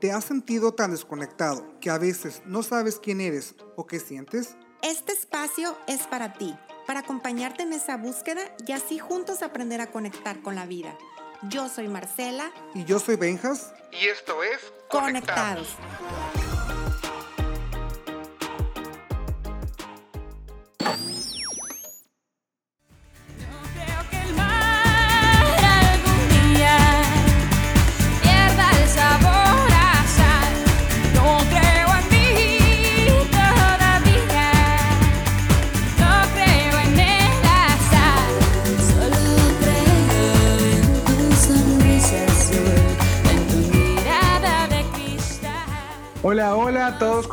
¿Te has sentido tan desconectado que a veces no sabes quién eres o qué sientes? Este espacio es para ti, para acompañarte en esa búsqueda y así juntos aprender a conectar con la vida. Yo soy Marcela. Y yo soy Benjas. Y esto es Conectados. Hola,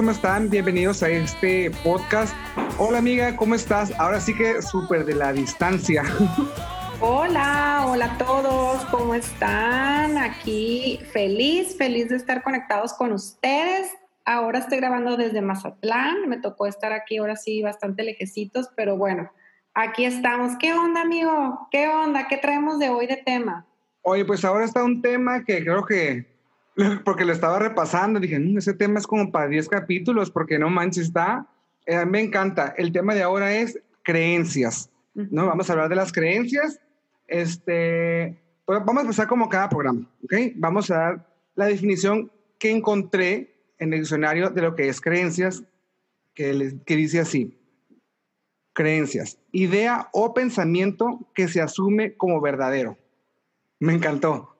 ¿cómo están? Bienvenidos a este podcast. Hola amiga, ¿cómo estás? Ahora sí que súper de la distancia. Hola, hola a todos, ¿cómo están? Aquí feliz, feliz de estar conectados con ustedes. Ahora estoy grabando desde Mazatlán, me tocó estar aquí ahora sí bastante lejecitos, pero bueno, aquí estamos. ¿Qué onda, amigo? ¿Qué onda? ¿Qué traemos de hoy de tema? Oye, pues ahora está un tema que creo que porque lo estaba repasando, dije, mm, ese tema es como para 10 capítulos, porque no manches, está, eh, me encanta. El tema de ahora es creencias, ¿no? Vamos a hablar de las creencias. Este, pues vamos a empezar como cada programa, ¿ok? Vamos a dar la definición que encontré en el diccionario de lo que es creencias, que, les, que dice así. Creencias, idea o pensamiento que se asume como verdadero. Me encantó.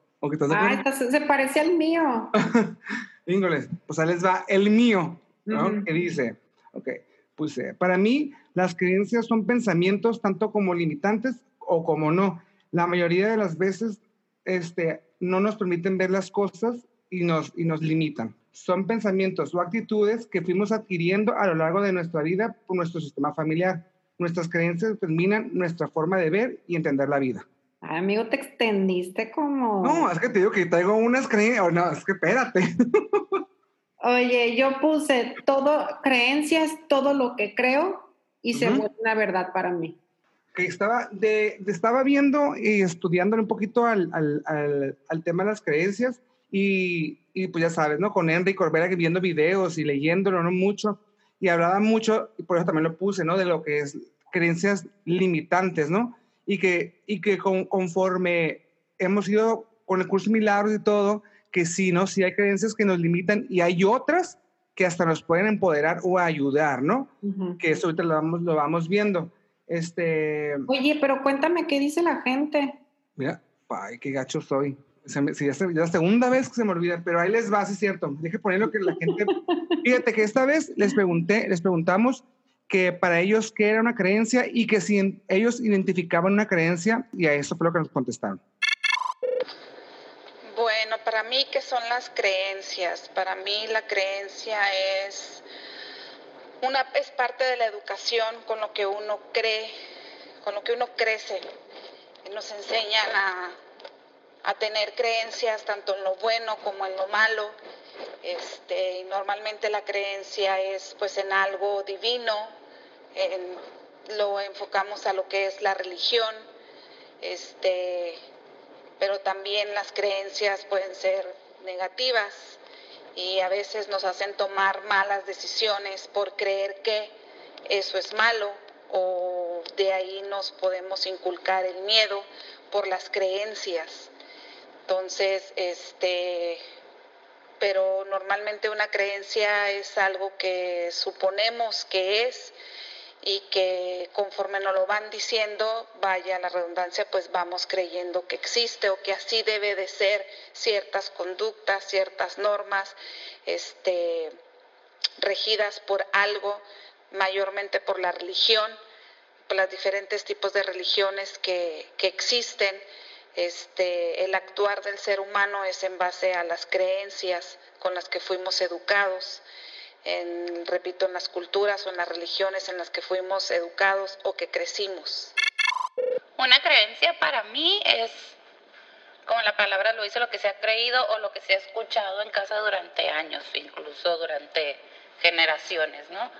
Ah, se parece al mío. Íngoles, pues ahí les va el mío, ¿no? Que dice, ok, pues eh, para mí las creencias son pensamientos tanto como limitantes o como no. La mayoría de las veces este, no nos permiten ver las cosas y nos, y nos limitan. Son pensamientos o actitudes que fuimos adquiriendo a lo largo de nuestra vida por nuestro sistema familiar. Nuestras creencias determinan nuestra forma de ver y entender la vida amigo, te extendiste como. No, es que te digo que traigo unas creencias. No, es que espérate. Oye, yo puse todo, creencias, todo lo que creo y se vuelve una verdad para mí. Que estaba, de, estaba viendo y estudiando un poquito al, al, al, tema de las creencias y, y, pues ya sabes, ¿no? Con Henry Corbera viendo videos y leyéndolo, ¿no? Mucho. Y hablaba mucho, y por eso también lo puse, ¿no? De lo que es creencias limitantes, ¿no? Y que, y que conforme hemos ido con el curso de milagros y todo, que sí, ¿no? Sí hay creencias que nos limitan y hay otras que hasta nos pueden empoderar o ayudar, ¿no? Que eso ahorita lo vamos, lo vamos viendo. Este... Oye, pero cuéntame qué dice la gente. Mira, ay, qué gacho soy. ya, es la segunda vez que se me olvida, pero ahí les va, sí es cierto. Deje poner lo que la gente... Fíjate que esta vez les pregunté, les preguntamos que para ellos qué era una creencia y que si ellos identificaban una creencia y a eso fue lo que nos contestaron. Bueno, para mí, ¿qué son las creencias? Para mí la creencia es, una, es parte de la educación con lo que uno cree, con lo que uno crece. Nos enseñan a, a tener creencias tanto en lo bueno como en lo malo este, normalmente la creencia es pues en algo divino, lo enfocamos a lo que es la religión, este, pero también las creencias pueden ser negativas y a veces nos hacen tomar malas decisiones por creer que eso es malo o de ahí nos podemos inculcar el miedo por las creencias. Entonces, este, pero normalmente una creencia es algo que suponemos que es y que conforme nos lo van diciendo, vaya la redundancia, pues vamos creyendo que existe o que así debe de ser ciertas conductas, ciertas normas, este, regidas por algo, mayormente por la religión, por los diferentes tipos de religiones que, que existen este, el actuar del ser humano es en base a las creencias con las que fuimos educados, en, repito, en las culturas o en las religiones en las que fuimos educados o que crecimos. Una creencia para mí es, como la palabra lo dice, lo que se ha creído o lo que se ha escuchado en casa durante años, incluso durante generaciones, ¿no?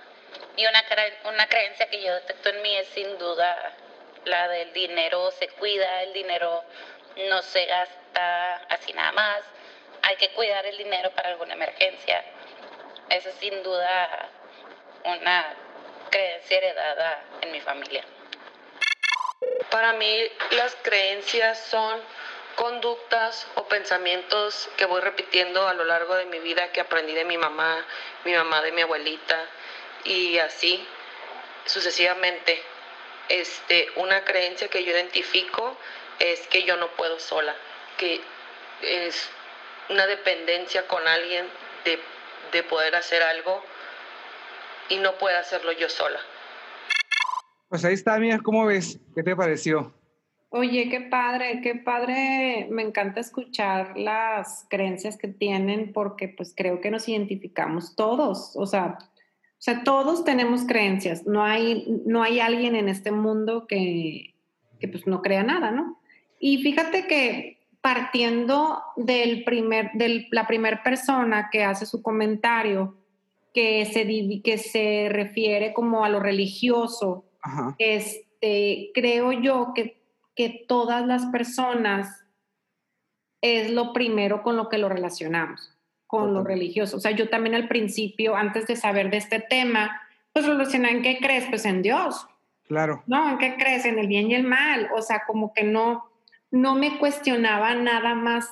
Y una, una creencia que yo detecto en mí es sin duda la del dinero se cuida, el dinero no se gasta así nada más, hay que cuidar el dinero para alguna emergencia. Eso es sin duda una creencia heredada en mi familia. Para mí las creencias son conductas o pensamientos que voy repitiendo a lo largo de mi vida que aprendí de mi mamá, mi mamá de mi abuelita y así sucesivamente. Este, una creencia que yo identifico es que yo no puedo sola, que es una dependencia con alguien de, de poder hacer algo y no puedo hacerlo yo sola. Pues ahí está, mía, ¿cómo ves? ¿Qué te pareció? Oye, qué padre, qué padre. Me encanta escuchar las creencias que tienen porque pues creo que nos identificamos todos. O sea, o sea todos tenemos creencias. No hay, no hay alguien en este mundo que, que pues no crea nada, ¿no? Y fíjate que partiendo del primer, de la primera persona que hace su comentario, que se, que se refiere como a lo religioso, este, creo yo que, que todas las personas es lo primero con lo que lo relacionamos, con lo religioso. O sea, yo también al principio, antes de saber de este tema, pues relacionaba en qué crees, pues en Dios. Claro. No, en qué crees, en el bien y el mal. O sea, como que no, no me cuestionaba nada más,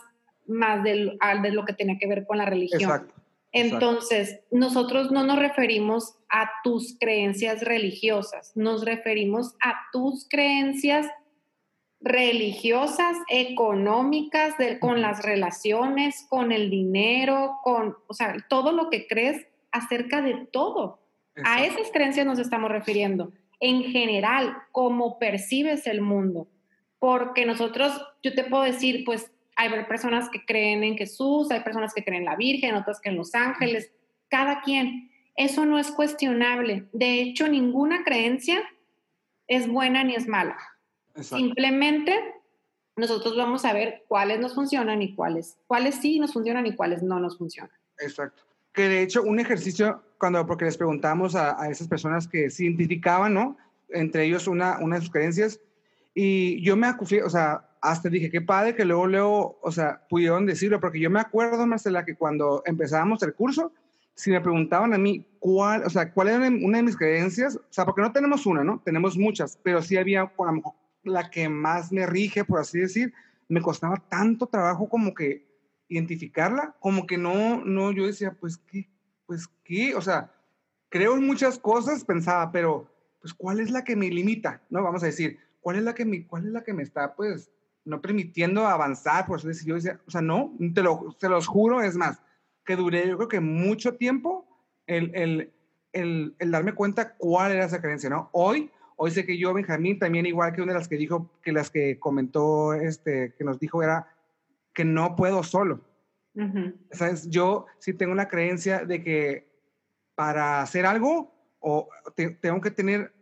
más de, de lo que tenía que ver con la religión. Exacto. Entonces, nosotros no nos referimos a tus creencias religiosas, nos referimos a tus creencias religiosas, económicas, con las relaciones, con el dinero, con, o sea, todo lo que crees acerca de todo. A esas creencias nos estamos refiriendo. En general, cómo percibes el mundo. Porque nosotros, yo te puedo decir, pues hay personas que creen en Jesús, hay personas que creen en la Virgen, otras que en los ángeles, cada quien. Eso no es cuestionable. De hecho, ninguna creencia es buena ni es mala. Simplemente nosotros vamos a ver cuáles nos funcionan y cuáles, cuáles sí nos funcionan y cuáles no nos funcionan. Exacto. Que de hecho un ejercicio, cuando, porque les preguntamos a, a esas personas que se identificaban, ¿no? Entre ellos una, una de sus creencias, y yo me acufé, o sea, hasta dije, qué padre que luego, luego, o sea, pudieron decirlo, porque yo me acuerdo, Marcela, que cuando empezábamos el curso, si me preguntaban a mí cuál, o sea, cuál era una de mis creencias, o sea, porque no tenemos una, ¿no? Tenemos muchas, pero sí había la que más me rige, por así decir, me costaba tanto trabajo como que identificarla, como que no, no, yo decía, pues, ¿qué? Pues, ¿qué? O sea, creo en muchas cosas, pensaba, pero, pues, ¿cuál es la que me limita? ¿No? Vamos a decir, ¿cuál es la que me, cuál es la que me está, pues, no permitiendo avanzar, por eso decir, yo decía, o sea, no, te lo, se los juro, es más, que duré yo creo que mucho tiempo el, el, el, darme cuenta cuál era esa creencia, ¿no? Hoy, hoy sé que yo, Benjamín, también igual que una de las que dijo, que las que comentó, este, que nos dijo era que no puedo solo. ¿Sabes? Yo sí tengo una creencia de que para hacer algo o tengo que tener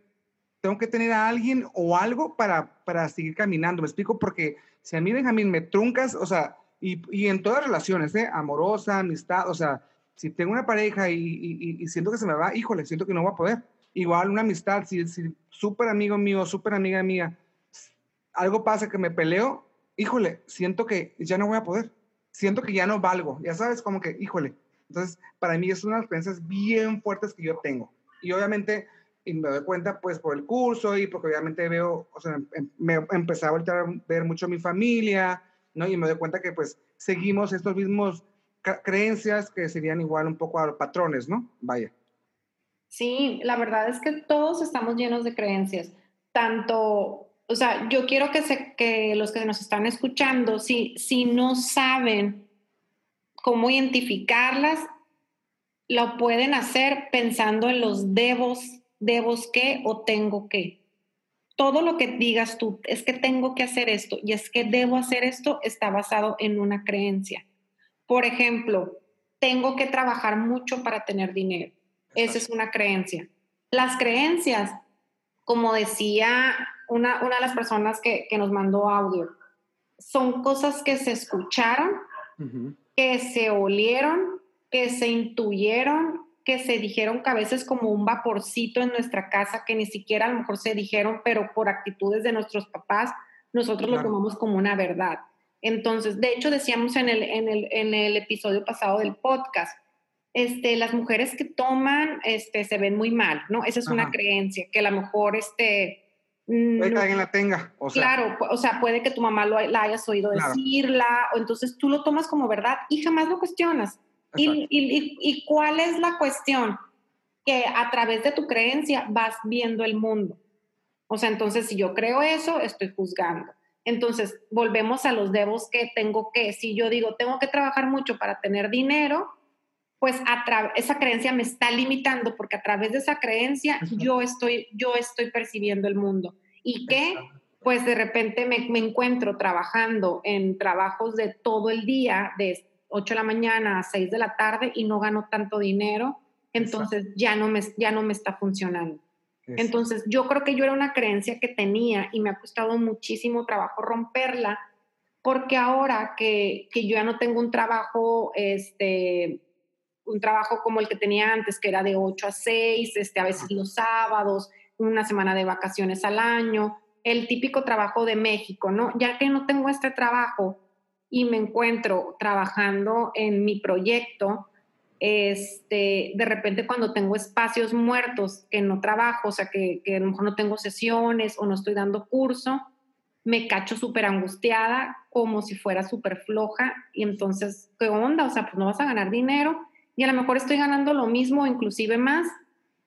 tengo que tener a alguien o algo para, para seguir caminando. Me explico porque si a mí, Benjamín, me truncas, o sea, y, y en todas relaciones, ¿eh? Amorosa, amistad, o sea, si tengo una pareja y, y, y, siento que se me va, híjole, siento que no voy a poder. Igual una amistad, si, si súper amigo mío, súper amiga mía, algo pasa que me peleo, híjole, siento que ya no voy a poder. Siento que ya no valgo. Ya sabes, como que, híjole. Entonces, para mí es una de las creencias bien fuertes que yo tengo. Y obviamente, y me doy cuenta pues por el curso y porque obviamente veo, o sea, em, me empecé a volver a ver mucho a mi familia, ¿no? Y me doy cuenta que pues seguimos estos mismos creencias que serían igual un poco a los patrones, ¿no? Vaya. Sí, la verdad es que todos estamos llenos de creencias, tanto, o sea, yo quiero que, que los que nos están escuchando, si, si no saben cómo identificarlas, lo pueden hacer pensando en los debos debo que o tengo que. Todo lo que digas tú es que tengo que hacer esto y es que debo hacer esto está basado en una creencia. Por ejemplo, tengo que trabajar mucho para tener dinero. Esa es una creencia. Las creencias, como decía una, una de las personas que, que, nos mandó audio, son cosas que se escucharon, que se olieron, que se intuyeron que se dijeron que a veces como un vaporcito en nuestra casa, que ni siquiera a lo mejor se dijeron, pero por actitudes de nuestros papás, nosotros lo tomamos como una verdad. Entonces, de hecho, decíamos en el, en el, en el episodio pasado del podcast, este, las mujeres que toman este, se ven muy mal, ¿no? Esa es una creencia, que a lo mejor este... Mm, puede que alguien la tenga. O sea. Claro, o sea, puede que tu mamá lo, la hayas oído decirla, o entonces tú lo tomas como verdad y jamás lo cuestionas. Y, y, y, cuál es la cuestión? Que a través de tu creencia vas viendo el mundo. O sea, entonces si yo creo eso, estoy juzgando. Entonces, volvemos a los debos que tengo que, si yo digo, tengo que trabajar mucho para tener dinero, pues esa creencia me está limitando porque a través de esa creencia yo estoy, yo estoy percibiendo el mundo. Y que, pues de repente me, me, encuentro trabajando en trabajos de todo el día, de 8 de la mañana a 6 de la tarde y no gano tanto dinero, entonces ya no, me, ya no me está funcionando. Entonces, yo creo que yo era una creencia que tenía y me ha costado muchísimo trabajo romperla, porque ahora que, que yo ya no tengo un trabajo, este, un trabajo como el que tenía antes, que era de 8 a 6, este, a veces los sábados, una semana de vacaciones al año, el típico trabajo de México, ¿no? Ya que no tengo este trabajo y me encuentro trabajando en mi proyecto, este, de repente cuando tengo espacios muertos que no trabajo, o sea, que, que a lo mejor no tengo sesiones o no estoy dando curso, me cacho súper angustiada, como si fuera súper floja, y entonces, ¿qué onda? O sea, pues no vas a ganar dinero, y a lo mejor estoy ganando lo mismo, inclusive más,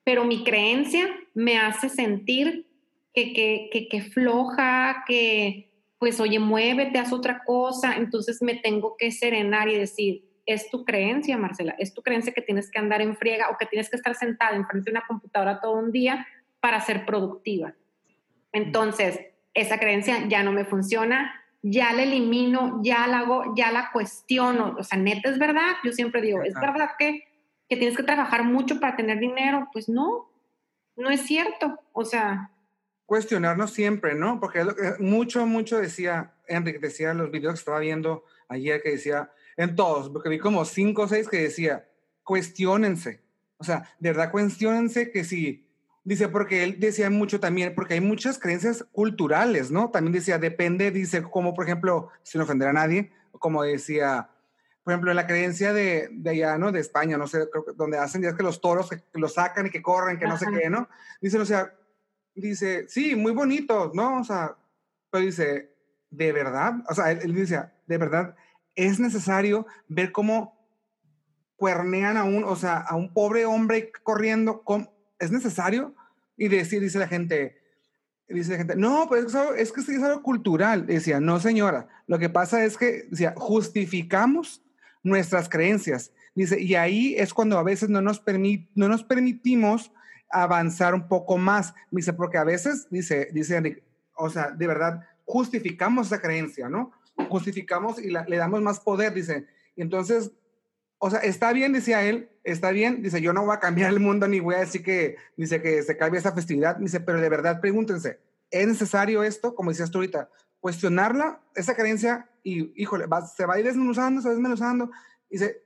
pero mi creencia me hace sentir que, que, que, que floja, que pues oye, muévete, haz otra cosa, entonces me tengo que serenar y decir, es tu creencia, Marcela, es tu creencia que tienes que andar en friega o que tienes que estar sentada enfrente de una computadora todo un día para ser productiva. Entonces, esa creencia ya no me funciona, ya la elimino, ya la hago, ya la cuestiono. O sea, neta, es verdad. Yo siempre digo, ¿es verdad que, que tienes que trabajar mucho para tener dinero? Pues no, no es cierto. O sea, cuestionarnos siempre, ¿no? Porque mucho, mucho decía, Enrique, decía en los videos que estaba viendo ayer que decía, en todos, porque vi como cinco o seis que decía, cuestionense. O sea, de verdad, cuestionense que si, dice, porque él decía mucho también, porque hay muchas creencias culturales, ¿no? También decía, depende, dice, como por ejemplo, sin ofender a nadie, como decía, por ejemplo, la creencia de, de allá, ¿no? De España, no sé, creo que donde hacen ya es que los toros que, los sacan y que corren, que no sé qué, ¿no? Dice, o sea, dice, sí, muy bonito, ¿no? O sea, pero dice, ¿de verdad? O sea, él, dice, ¿de verdad es necesario ver cómo cuernean a un, o sea, a un pobre hombre corriendo? ¿Es necesario? Y decir, dice la gente, dice la gente, no, pues es que, es, que es algo cultural. Decía, no, señora, lo que pasa es que, decía, justificamos nuestras creencias. Dice, y ahí es cuando a veces no nos, no nos permitimos avanzar un poco más. Dice, porque a veces, dice, dice o sea, de verdad, justificamos esa creencia, ¿no? Justificamos y le damos más poder, dice. entonces, o sea, está bien, decía él, está bien, dice, yo no voy a cambiar el mundo ni voy a decir que, dice, que se cambie esa festividad, dice, pero de verdad, pregúntense, ¿es necesario esto? Como decías tú ahorita, cuestionarla, esa creencia, y, híjole, se va a ir desmenuzando, se va desmenuzando, dice,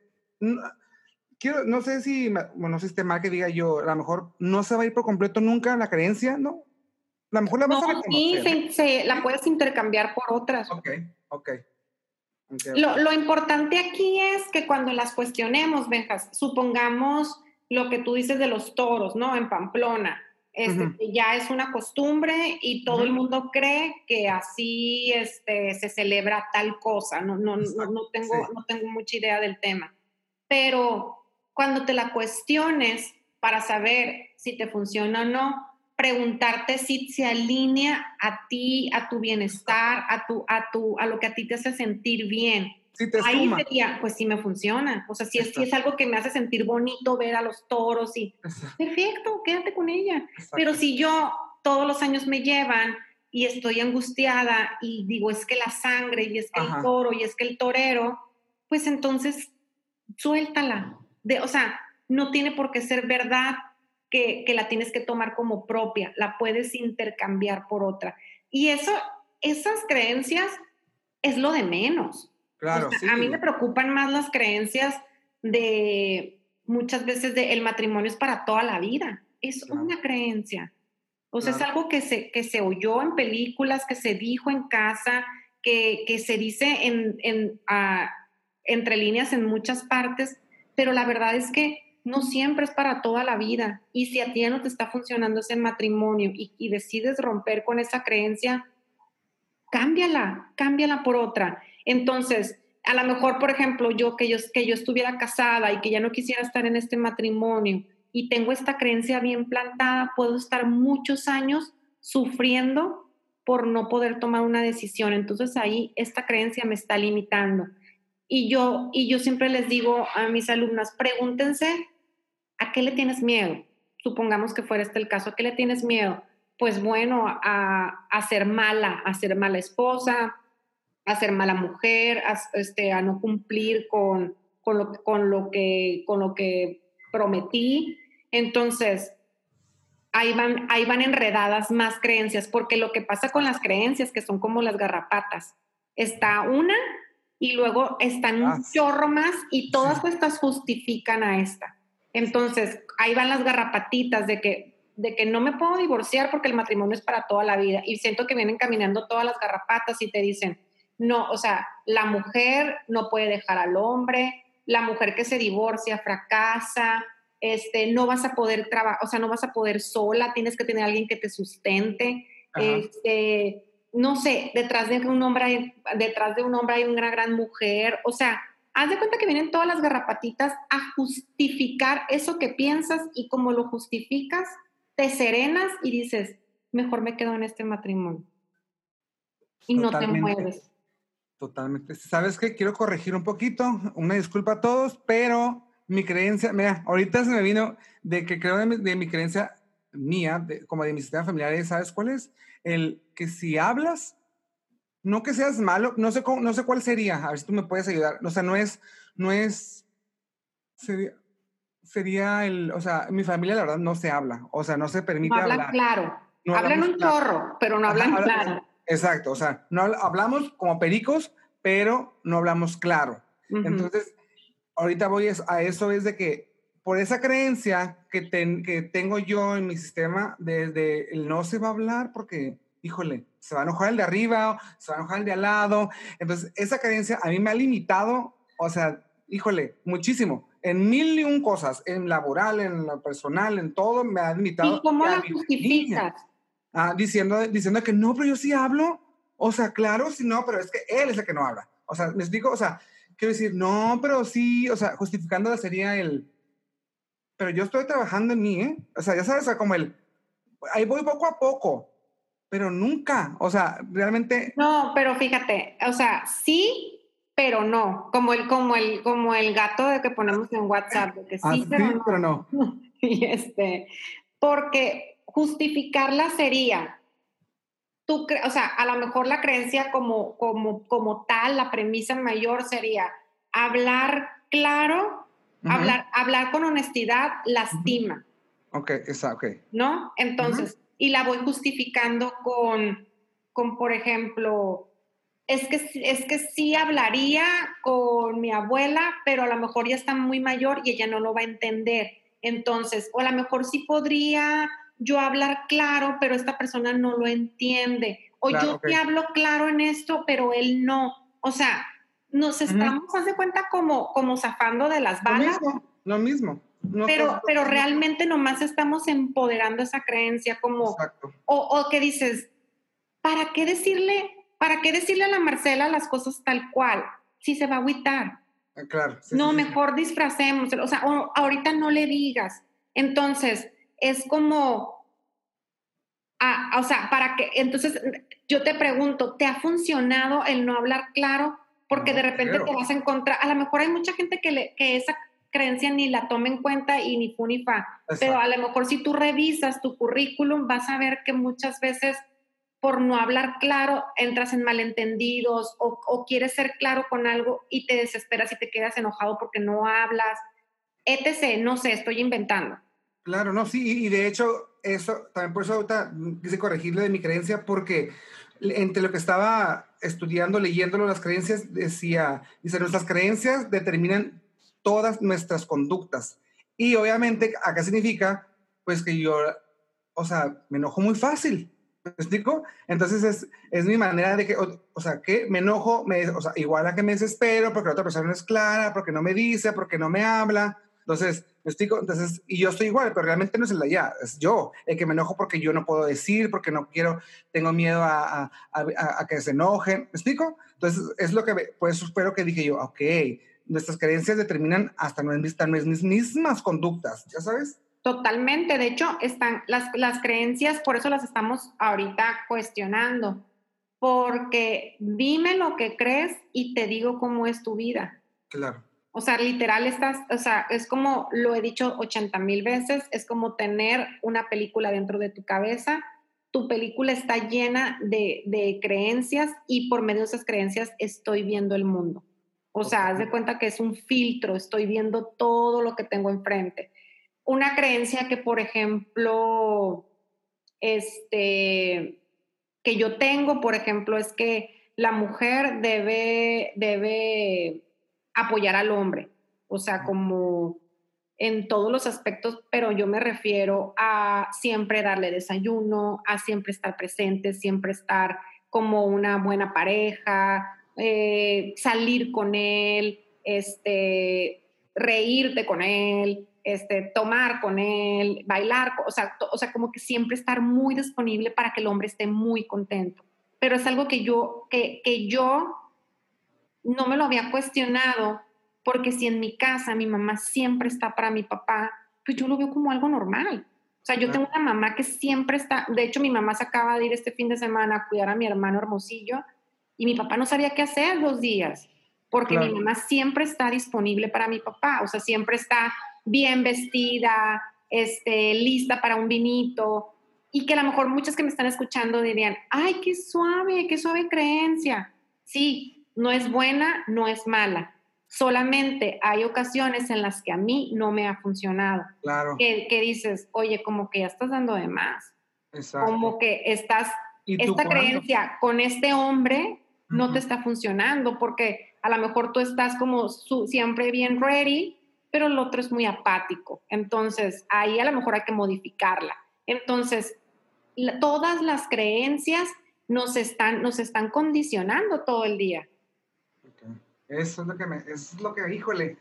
quiero, no sé si, bueno, no sé si mal que diga yo, a lo mejor no se va a ir por completo nunca la creencia, ¿no? A lo mejor la vas no, a Sí, se, la puedes intercambiar por otras. Ok, ok. Lo, lo, importante aquí es que cuando las cuestionemos, Benjas, supongamos lo que tú dices de los toros, ¿no? En Pamplona. Este, Ya es una costumbre y todo el mundo cree que así este, se celebra tal cosa. No, no, no, no tengo, no tengo mucha idea del tema. Pero cuando te la cuestiones para saber si te funciona o no, preguntarte si se alinea a ti, a tu bienestar, a, tu, a, tu, a lo que a ti te hace sentir bien. Ahí sería, pues sí me funciona. O sea, si es, si es algo que me hace sentir bonito ver a los toros y perfecto, quédate con ella. Pero si yo todos los años me llevan y estoy angustiada y digo, es que la sangre y es que el toro y es que el torero, pues entonces suéltala, de, o sea, no tiene por qué ser verdad que, que, la tienes que tomar como propia, la puedes intercambiar por otra. Y eso, esas creencias es lo de menos. Claro, A mí me preocupan más las creencias de muchas veces de el matrimonio es para toda la vida. Es una creencia. O sea, es algo que se, que se oyó en películas, que se dijo en casa, que, que se dice en, en, ah, entre líneas en muchas partes, pero la verdad es que no siempre es para toda la vida. Y si a ti ya no te está funcionando ese matrimonio y, decides romper con esa creencia, cámbiala, cámbiala por otra. Entonces, a lo mejor, por ejemplo, yo que, yo que yo estuviera casada y que ya no quisiera estar en este matrimonio y tengo esta creencia bien plantada, puedo estar muchos años sufriendo por no poder tomar una decisión. Entonces ahí esta creencia me está limitando. Y yo, y yo siempre les digo a mis alumnas, pregúntense, ¿a qué le tienes miedo? Supongamos que fuera este el caso, ¿a qué le tienes miedo? Pues bueno, a, a ser mala, a ser mala esposa, a ser mala mujer, a, este, a no cumplir con, con, lo, con, lo que, con lo que prometí. Entonces, ahí van, ahí van enredadas más creencias, porque lo que pasa con las creencias, que son como las garrapatas, está una y luego están un ah, chorro más y todas estas justifican a esta. Entonces, ahí van las garrapatitas de que, de que no me puedo divorciar porque el matrimonio es para toda la vida. Y siento que vienen caminando todas las garrapatas y te dicen, no, o sea, la mujer no puede dejar al hombre, la mujer que se divorcia fracasa, este, no vas a poder trabajar, o sea, no vas a poder sola, tienes que tener alguien que te sustente, este, no sé, detrás de un hombre hay, detrás de un hombre hay una gran mujer, o sea, haz de cuenta que vienen todas las garrapatitas a justificar eso que piensas y como lo justificas, te serenas y dices, mejor me quedo en este matrimonio. Y no te mueves. Totalmente. ¿Sabes qué? Quiero corregir un poquito. Una disculpa a todos, pero mi creencia, mira, ahorita se me vino de que creo de mi, creencia mía, como de mi sistema familiar, ¿sabes cuál es? El que si hablas, no que seas malo, no sé, cómo, no sé cuál sería, a ver si tú me puedes ayudar. O sea, no es, no es, sería, sería el, o sea, mi familia la verdad no se habla, o sea, no se permite no hablan claro. hablan un chorro, pero no hablan claro. Exacto, o sea, no hablamos como pericos, pero no hablamos claro. Entonces, ahorita voy a eso, es de que por esa creencia que, que tengo yo en mi sistema, desde el no se va a hablar porque, híjole, se va a enojar el de arriba, se va a enojar el de al lado. Entonces, esa creencia a mí me ha limitado, o sea, híjole, muchísimo. En mil y un cosas, en laboral, en lo personal, en todo, me ha limitado. ¿Y cómo la justificas? Ah, diciendo, diciendo que no, pero yo sí hablo. O sea, claro, sí, no, pero es que él es el que no habla. O sea, me explico, o sea, quiero decir, no, pero sí, o sea, justificándola sería el, pero yo estoy trabajando en mí, ¿eh? O sea, ya sabes, como el, ahí voy poco a poco, pero nunca, o sea, realmente. No, pero fíjate, o sea, sí, pero no, como el, como el, como el gato de que ponemos en WhatsApp, de que sí, ah, pero, sí no. pero no. Y este, porque justificarla sería, tú, o sea, a lo mejor la creencia como, como, como tal, la premisa mayor sería hablar claro, hablar, hablar con honestidad lastima. Ok, ok. ¿No? Entonces, y la voy justificando con, con, por ejemplo, es que, es que sí hablaría con mi abuela, pero a lo mejor ya está muy mayor y ella no lo va a entender. Entonces, o a lo mejor sí podría yo hablar claro, pero esta persona no lo entiende. O yo te hablo claro en esto, pero él no. O sea, nos estamos, haz de cuenta, como, como zafando de las balas. Lo mismo. pero, pero realmente nomás estamos empoderando esa creencia como... O, o que dices, ¿para qué decirle, para qué decirle a la Marcela las cosas tal cual? Si se va a agüitar. Ah, claro. no, mejor disfracemos. O sea, ahorita no le digas. Entonces, es como, ah, o sea, para que, entonces yo te pregunto, ¿te ha funcionado el no hablar claro? Porque de repente te vas a encontrar, a lo mejor hay mucha gente que, le, que esa creencia ni la toma en cuenta y ni fu ni fa, pero a lo mejor si tú revisas tu currículum vas a ver que muchas veces por no hablar claro entras en malentendidos o, o quieres ser claro con algo y te desesperas y te quedas enojado porque no hablas, etc. No sé, estoy inventando. Claro, no, sí, y de hecho, eso, también por eso ahorita quise corregirle de mi creencia, porque entre lo que estaba estudiando, leyéndolo, las creencias, decía, dice, nuestras creencias determinan todas nuestras conductas. Y obviamente, acá significa, pues que yo, o sea, me enojo muy fácil. ¿Me explico? Entonces es, es mi manera de que, o, sea, que me enojo, o sea, igual a que me desespero porque la otra persona no es clara, porque no me dice, porque no me habla. Entonces, me explico, entonces, y yo estoy igual, pero realmente no es el de allá, es yo, el que me enojo porque yo no puedo decir, porque no quiero, tengo miedo a, a, a, que se enojen, ¿me explico? Entonces, es lo que, por eso espero que dije yo, ok, nuestras creencias determinan hasta nuestras mismas conductas, ¿ya sabes? Totalmente, de hecho, están las, las creencias, por eso las estamos ahorita cuestionando, porque dime lo que crees y te digo cómo es tu vida. Claro. O sea, literal estás, o sea, es como, lo he dicho 80 mil veces, es como tener una película dentro de tu cabeza. Tu película está llena de, de creencias y por medio de esas creencias estoy viendo el mundo. O sea, haz de cuenta que es un filtro, estoy viendo todo lo que tengo enfrente una creencia que, por ejemplo, este, que yo tengo, por ejemplo, es que la mujer debe, debe apoyar al hombre, o sea, como en todos los aspectos, pero yo me refiero a siempre darle desayuno, a siempre estar presente, siempre estar como una buena pareja, eh, salir con él, este, reírte con él, este, tomar con él, bailar, o sea, o sea, como que siempre estar muy disponible para que el hombre esté muy contento. Pero es algo que yo, que, que yo no me lo había cuestionado, porque si en mi casa mi mamá siempre está para mi papá, pues yo lo veo como algo normal. O sea, yo tengo una mamá que siempre está, de hecho mi mamá se acaba de ir este fin de semana a cuidar a mi hermano Hermosillo y mi papá no sabía qué hacer los días, porque mi mamá siempre está disponible para mi papá, o sea, siempre está bien vestida, este, lista para un vinito, y que a lo mejor muchas que me están escuchando dirían, ay, qué suave, qué suave creencia. Sí, no es buena, no es mala. Solamente hay ocasiones en las que a mí no me ha funcionado. Claro. Que, dices, oye, como que ya estás dando de más. Exacto. Como que estás, esta creencia con este hombre no te está funcionando porque a lo mejor tú estás como siempre bien ready pero el otro es muy apático. Entonces, ahí a lo mejor hay que modificarla. Entonces, todas las creencias nos están, nos están condicionando todo el día. Eso es lo que me, es lo que, híjole,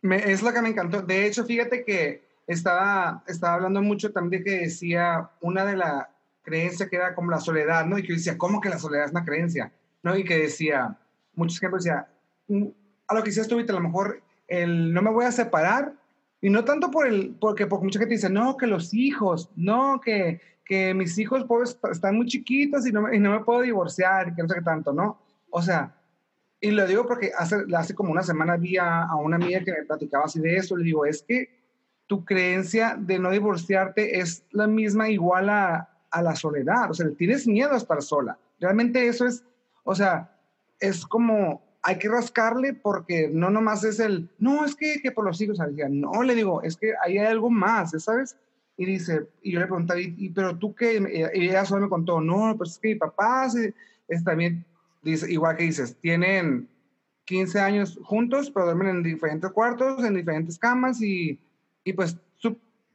me, es lo que me encantó. De hecho, fíjate que estaba, estaba hablando mucho también que decía una de las creencias que era como la soledad, ¿no? Y que yo decía, ¿cómo que la soledad es una creencia? ¿No? Y que decía, muchos ejemplos decía, mm, a lo que decías tú, a lo mejor el no me voy a separar, y no tanto por el, porque, porque mucha gente dice, no, que los hijos, no, que, que mis hijos pues, están muy chiquitos y no, y no me puedo divorciar, que no sé qué tanto, ¿no? O sea, y lo digo porque hace, hace como una semana vi a, a, una amiga que me platicaba así de eso, le digo, es que tu creencia de no divorciarte es la misma igual a, a la soledad, o sea, tienes miedo a estar sola. Realmente eso es, o sea, es como hay que rascarle porque no nomás es el, no, es que, que por los hijos, no, le digo, es que ahí hay algo más, ¿sabes? Y dice, y yo le preguntaba, ¿y, pero tú qué? Y ella solo me contó, no, pues es que mi papá es también, dice, igual que dices, tienen 15 años juntos, pero duermen en diferentes cuartos, en diferentes camas y, y pues,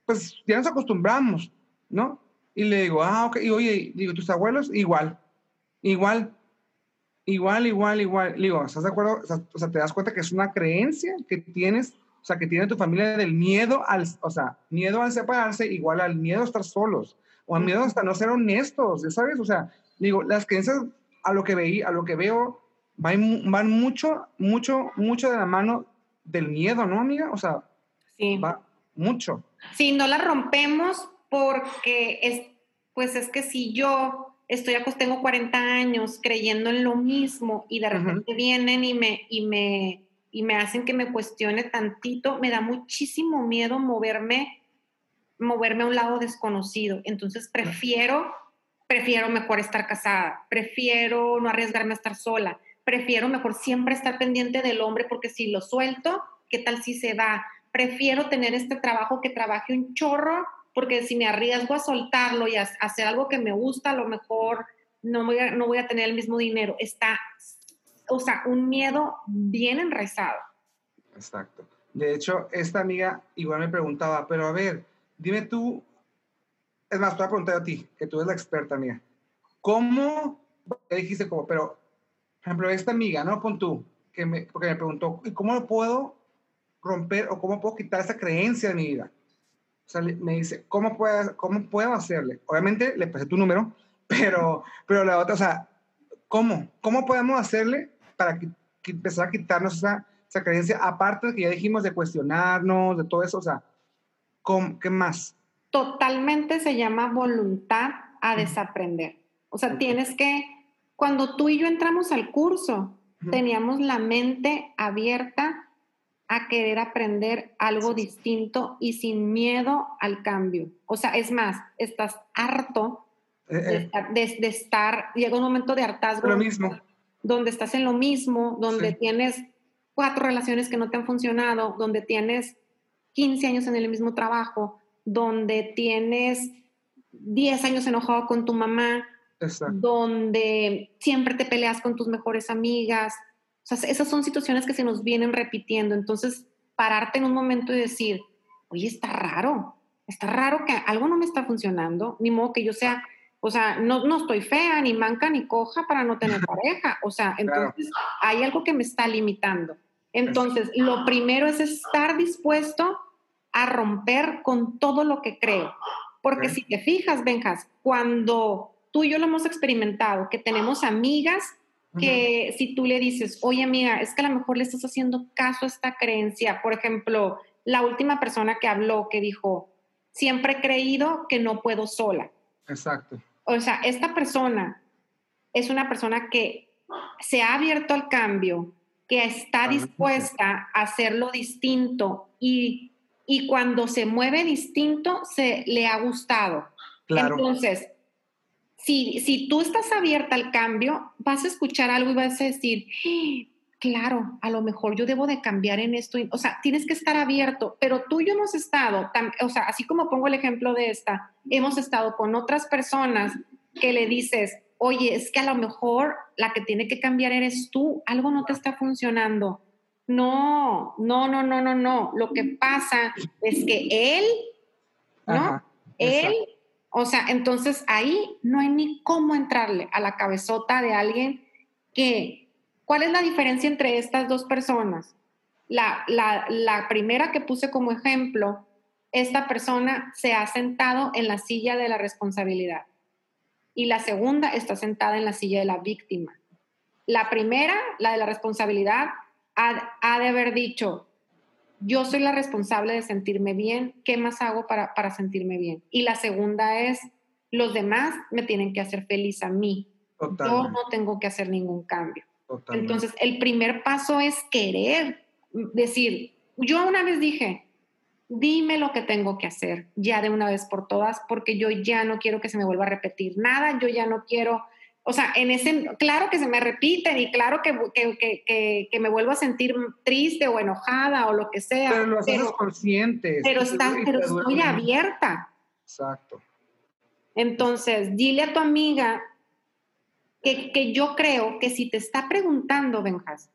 pues ya nos acostumbramos, ¿no? Y le digo, ah, ok, y oye, digo, tus abuelos, igual, igual, Igual, igual, igual. Digo, ¿estás de acuerdo? O sea, te das cuenta que es una creencia que tienes, o sea, que tiene tu familia del miedo al, o sea, miedo al separarse, igual al miedo a estar solos, o al miedo hasta no ser honestos, ¿sabes? O sea, digo, las creencias a lo que veí, a lo que veo, van, van mucho, mucho, mucho de la mano del miedo, ¿no, amiga? O sea, sí. va mucho. Sí, no la rompemos porque es, pues es que si yo estoy tengo 40 años creyendo en lo mismo y de repente vienen y me, y, me, y me hacen que me cuestione tantito, me da muchísimo miedo moverme, moverme a un lado desconocido. Entonces prefiero, prefiero mejor estar casada, prefiero no arriesgarme a estar sola, prefiero mejor siempre estar pendiente del hombre porque si lo suelto, ¿qué tal si se va? Prefiero tener este trabajo que trabaje un chorro porque si me arriesgo a soltarlo y a, hacer algo que me gusta, a lo mejor no voy, a, no voy a tener el mismo dinero. Está, o sea, un miedo bien enraizado. Exacto. De hecho, esta amiga igual me preguntaba, pero a ver, dime tú, es más, te voy a preguntar a ti, que tú eres la experta, amiga. ¿cómo, dijiste como, pero, por ejemplo, esta amiga, ¿no? Pon tú, que me, porque me preguntó, ¿y cómo puedo romper o cómo puedo quitar esa creencia de mi vida? O sea, me dice, ¿cómo puedo, cómo puedo hacerle? Obviamente le pasé tu número, pero, pero la otra, o sea, ¿cómo? ¿Cómo podemos hacerle para que, empezar a quitarnos esa, esa creencia? Aparte de que ya dijimos de cuestionarnos, de todo eso, o sea, ¿qué más? Totalmente se llama voluntad a desaprender. O sea, tienes que, cuando tú y yo entramos al curso, teníamos la mente abierta a querer aprender algo distinto y sin miedo al cambio. O sea, es más, estás harto eh, eh. de, estar, llega un momento de hartazgo. Lo mismo. Donde estás en lo mismo, donde tienes cuatro relaciones que no te han funcionado, donde tienes 15 años en el mismo trabajo, donde tienes 10 años enojado con tu mamá, donde siempre te peleas con tus mejores amigas. O sea, esas son situaciones que se nos vienen repitiendo. Entonces, pararte en un momento y decir, oye, está raro, está raro que algo no me está funcionando, ni modo que yo sea, o sea, no, no estoy fea, ni manca, ni coja para no tener pareja. O sea, entonces hay algo que me está limitando. Entonces, lo primero es estar dispuesto a romper con todo lo que creo. Porque si te fijas, Benjas, cuando tú y yo lo hemos experimentado, que tenemos amigas que si tú le dices, oye amiga, es que a lo mejor le estás haciendo caso a esta creencia, por ejemplo, la última persona que habló que dijo, siempre he creído que no puedo sola. Exacto. O sea, esta persona es una persona que se ha abierto al cambio, que está dispuesta a hacerlo distinto y, y cuando se mueve distinto, se le ha gustado. Claro. Entonces, si, si tú estás abierta al cambio, vas a escuchar algo y vas a decir, claro, a lo mejor yo debo de cambiar en esto. O sea, tienes que estar abierto, pero tú y yo hemos estado, o sea, así como pongo el ejemplo de esta, hemos estado con otras personas que le dices, oye, es que a lo mejor la que tiene que cambiar eres tú, algo no te está funcionando. No, no, no, no, no, no. Lo que pasa es que él, ¿no? él o sea, entonces ahí no hay ni cómo entrarle a la cabezota de alguien que, ¿cuál es la diferencia entre estas dos personas? La, la, primera que puse como ejemplo, esta persona se ha sentado en la silla de la responsabilidad y la segunda está sentada en la silla de la víctima. La primera, la de la responsabilidad, ha, ha de haber dicho, yo soy la responsable de sentirme bien, ¿qué más hago para, sentirme bien? Y la segunda es, los demás me tienen que hacer feliz a mí. Yo no tengo que hacer ningún cambio. Entonces, el primer paso es querer decir, yo una vez dije, dime lo que tengo que hacer ya de una vez por todas, porque yo ya no quiero que se me vuelva a repetir nada, yo ya no quiero o sea, en ese, claro que se me repiten y claro que, que, que, me vuelvo a sentir triste o enojada o lo que sea. Pero lo haces consciente. Pero, está, pero estoy abierta. Exacto. Entonces, dile a tu amiga que, que yo creo que si te está preguntando, Benjas,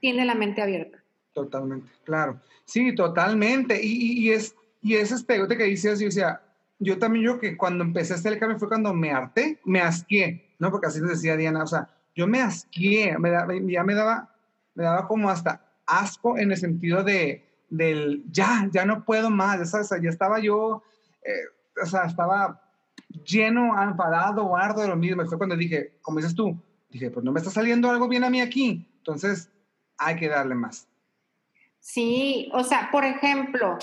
tiene la mente abierta. Totalmente, claro. Sí, totalmente. Y, y, es, y ese espejo que dices, yo decía, yo también yo que cuando empecé a hacer el cambio fue cuando me harté, me asqué ¿no? Porque así decía Diana, o sea, yo me asqué, me ya me daba, me daba como hasta asco en el sentido de, del, ya, ya no puedo más, o sea, ya estaba yo, eh, o sea, estaba lleno, enfadado, harto de lo mismo. Fue cuando dije, como dices tú, dije, pues no me está saliendo algo bien a mí aquí, entonces hay que darle más. Sí, o sea, por ejemplo,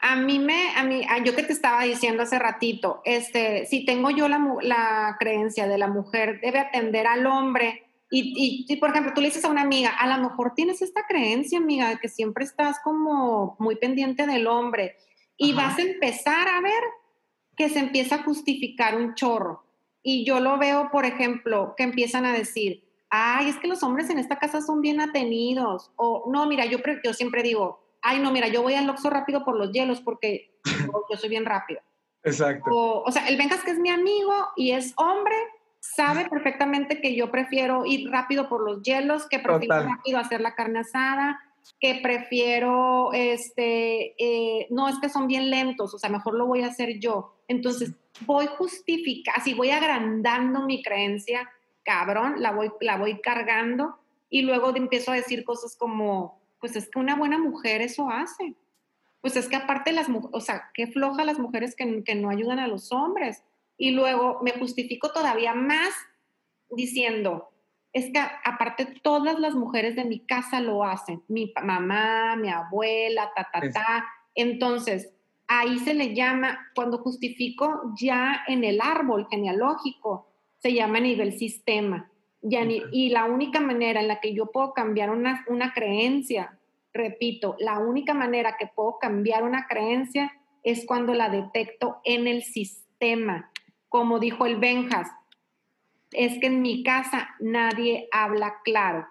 a mí me, a mí, yo que te estaba diciendo hace ratito, este, si tengo yo la, la creencia de la mujer debe atender al hombre, y, y, por ejemplo, tú le dices a una amiga, a lo mejor tienes esta creencia, amiga, de que siempre estás como muy pendiente del hombre, y vas a empezar a ver que se empieza a justificar un chorro. Y yo lo veo, por ejemplo, que empiezan a decir, ay, es que los hombres en esta casa son bien atenidos, o no, mira, yo, yo siempre digo, ay, no, mira, yo voy al Oxxo rápido por los hielos porque yo, soy bien rápido. Exacto. O, sea, el Vengas que es mi amigo y es hombre, sabe perfectamente que yo prefiero ir rápido por los hielos, que prefiero rápido hacer la carne asada, que prefiero, este, eh, no es que son bien lentos, o sea, mejor lo voy a hacer yo. Entonces, voy justificando, así voy agrandando mi creencia, cabrón, la voy, la voy cargando y luego empiezo a decir cosas como, pues es que una buena mujer eso hace. Pues es que aparte las mujeres, o sea, qué floja las mujeres que, que no ayudan a los hombres. Y luego me justifico todavía más diciendo, es que aparte todas las mujeres de mi casa lo hacen, mi mamá, mi abuela, ta, ta, ta. Entonces, ahí se le llama, cuando justifico ya en el árbol genealógico, se llama nivel sistema. Y la única manera en la que yo puedo cambiar una, una creencia, repito, la única manera que puedo cambiar una creencia es cuando la detecto en el sistema. Como dijo el Benjas, es que en mi casa nadie habla claro.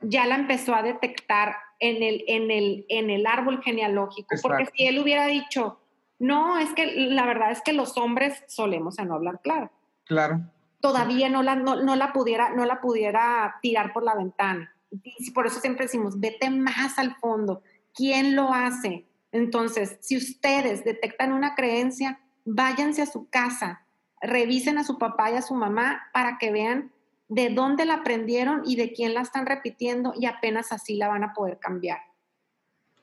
Ya la empezó a detectar en el, en el, en el árbol genealógico, porque si él hubiera dicho, no, es que la verdad es que los hombres solemos a no hablar claro. Claro. Todavía no la, no, la, pudiera, no la pudiera tirar por la ventana. Y por eso siempre decimos, vete más al fondo. ¿Quién lo hace? Entonces, si ustedes detectan una creencia, váyanse a su casa, revisen a su papá y a su mamá para que vean de dónde la aprendieron y de quién la están repitiendo y apenas así la van a poder cambiar.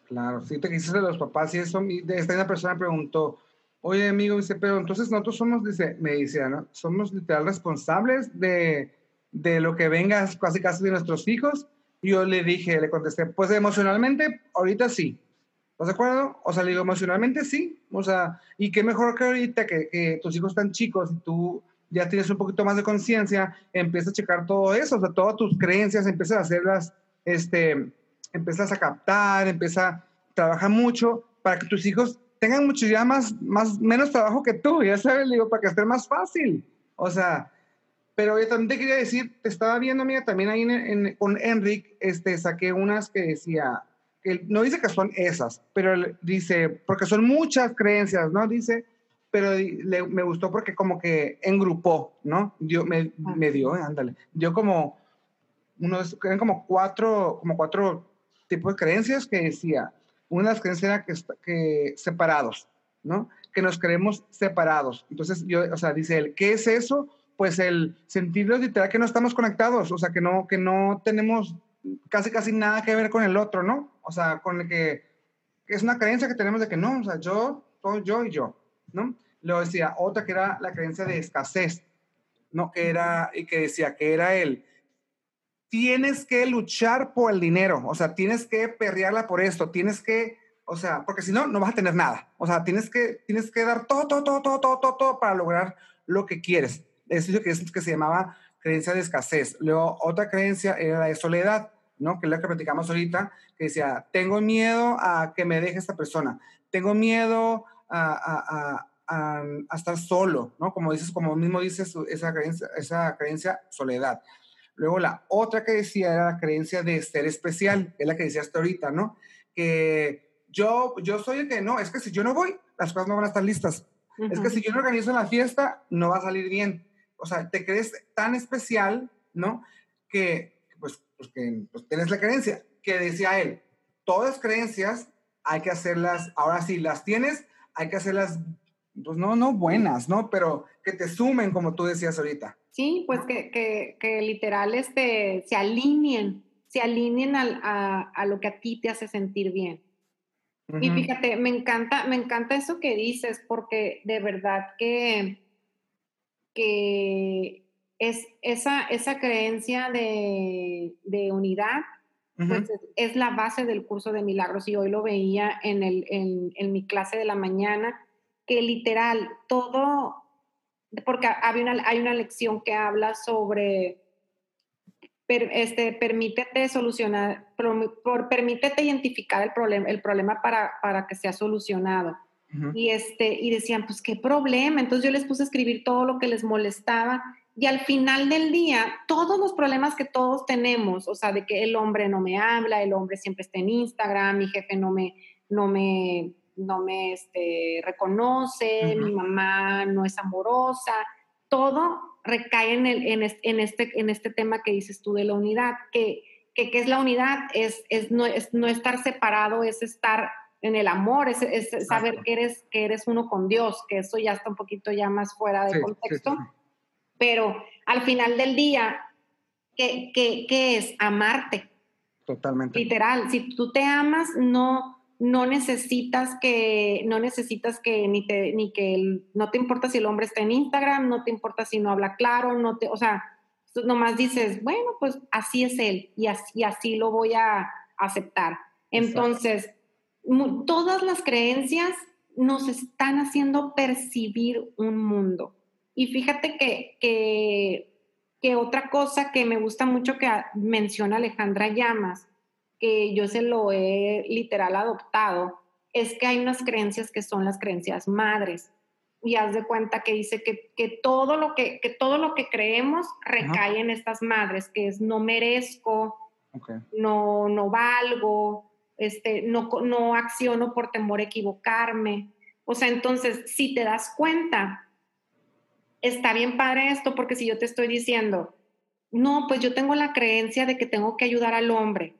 Claro, sí, te quisiste de los papás y eso, esta persona preguntó, oye amigo, dice, pero entonces nosotros somos, dice, me dice, ¿no? Somos literal responsables de, de lo que venga casi casi de nuestros hijos. Y yo le dije, le contesté, pues emocionalmente, ahorita sí, ¿Estás de acuerdo? O sea, le digo, emocionalmente sí. O sea, y qué mejor que ahorita que, tus hijos están chicos y tú ya tienes un poquito más de conciencia, empiezas a checar todo eso, o sea, todas tus creencias, empiezas a hacerlas, este, empiezas a captar, empiezas a trabajar mucho para que tus hijos tengan mucho ya más, más, menos trabajo que tú, ya sabes, le digo, para que esté más fácil. O sea, pero yo también te quería decir, te estaba viendo, amiga, también ahí en, con Enric, este, saqué unas que decía, no dice que son esas, pero dice, porque son muchas creencias, ¿no? Dice, pero me gustó porque como que engrupó, ¿no? Dio, me, me dio, ándale, dio como unos, eran como cuatro, como cuatro tipos de creencias que decía, una de las creencias era que, que separados, ¿no? Que nos creemos separados. Entonces, yo, o sea, dice él, ¿qué es eso? Pues el sentido literal que no estamos conectados, o sea, que no, que no tenemos casi casi nada que ver con el otro, ¿no? O sea, con el que, es una creencia que tenemos de que no, o sea, yo, todo yo y yo, ¿no? Luego decía otra que era la creencia de escasez, ¿no? Que era, y que decía que era el, tienes que luchar por el dinero, o sea, tienes que perrearla por esto, tienes que, o sea, porque si no, no vas a tener nada, o sea, tienes que, tienes que dar todo, todo, todo, todo, todo, todo, para lograr lo que quieres. Eso es lo que, se llamaba creencia de escasez. Luego, otra creencia era la de soledad, ¿no? Que es la que platicamos ahorita, que decía, tengo miedo a que me deje esta persona, tengo miedo a, a, a, estar solo, ¿no? Como dices, como mismo dices, esa creencia, esa creencia soledad. Luego la otra que decía era la creencia de ser especial, es la que decía hasta ahorita, ¿no? Que yo, yo soy el que no, es que si yo no voy, las cosas no van a estar listas. Es que si yo no organizo la fiesta, no va a salir bien o sea, te crees tan especial, ¿no? Que, pues, pues que pues, tienes la creencia, que decía él, todas creencias hay que hacerlas, ahora sí, las tienes, hay que hacerlas, pues no, no buenas, ¿no? Pero que te sumen, como tú decías ahorita. Sí, pues que, que, que literal este, se alineen, se alineen a, a, lo que a ti te hace sentir bien. Y fíjate, me encanta, me encanta eso que dices, porque de verdad que que es esa, esa creencia de, unidad, pues es, la base del curso de milagros y hoy lo veía en, el, en, mi clase de la mañana, que literal todo, porque había una, hay una lección que habla sobre este, permítete solucionar, por, permítete identificar el problema, el problema para, para que sea solucionado. Y, este, y decían, pues qué problema. Entonces yo les puse a escribir todo lo que les molestaba y al final del día, todos los problemas que todos tenemos, o sea, de que el hombre no me habla, el hombre siempre está en Instagram, mi jefe no me, no me, no me este, reconoce, mi mamá no es amorosa, todo recae en, el, en, este, en, este, en este tema que dices tú de la unidad, que, que, es la unidad, es, es, no, es no estar separado, es estar en el amor, es, es saber que eres, que eres uno con Dios, que eso ya está un poquito ya más fuera de contexto. Pero al final del día, ¿qué, qué, qué es? Amarte. Totalmente. Literal, si tú te amas, no, no necesitas que, no necesitas que ni te, ni que no te importa si el hombre está en Instagram, no te importa si no habla claro, no te, o sea, nomás dices, bueno, pues así es él y así, así lo voy a aceptar. Entonces, todas las creencias nos están haciendo percibir un mundo. Y fíjate que, que otra cosa que me gusta mucho que menciona Alejandra Llamas, que yo se lo he literal adoptado, es que hay unas creencias que son las creencias madres. Y haz de cuenta que dice que, que todo, lo que, que, todo lo que creemos recae en estas madres, que es no merezco, no, no valgo, este, no, no acciono por temor a equivocarme. O sea, entonces, si te das cuenta, está bien padre esto, porque si yo te estoy diciendo, no, pues yo tengo la creencia de que tengo que ayudar al hombre,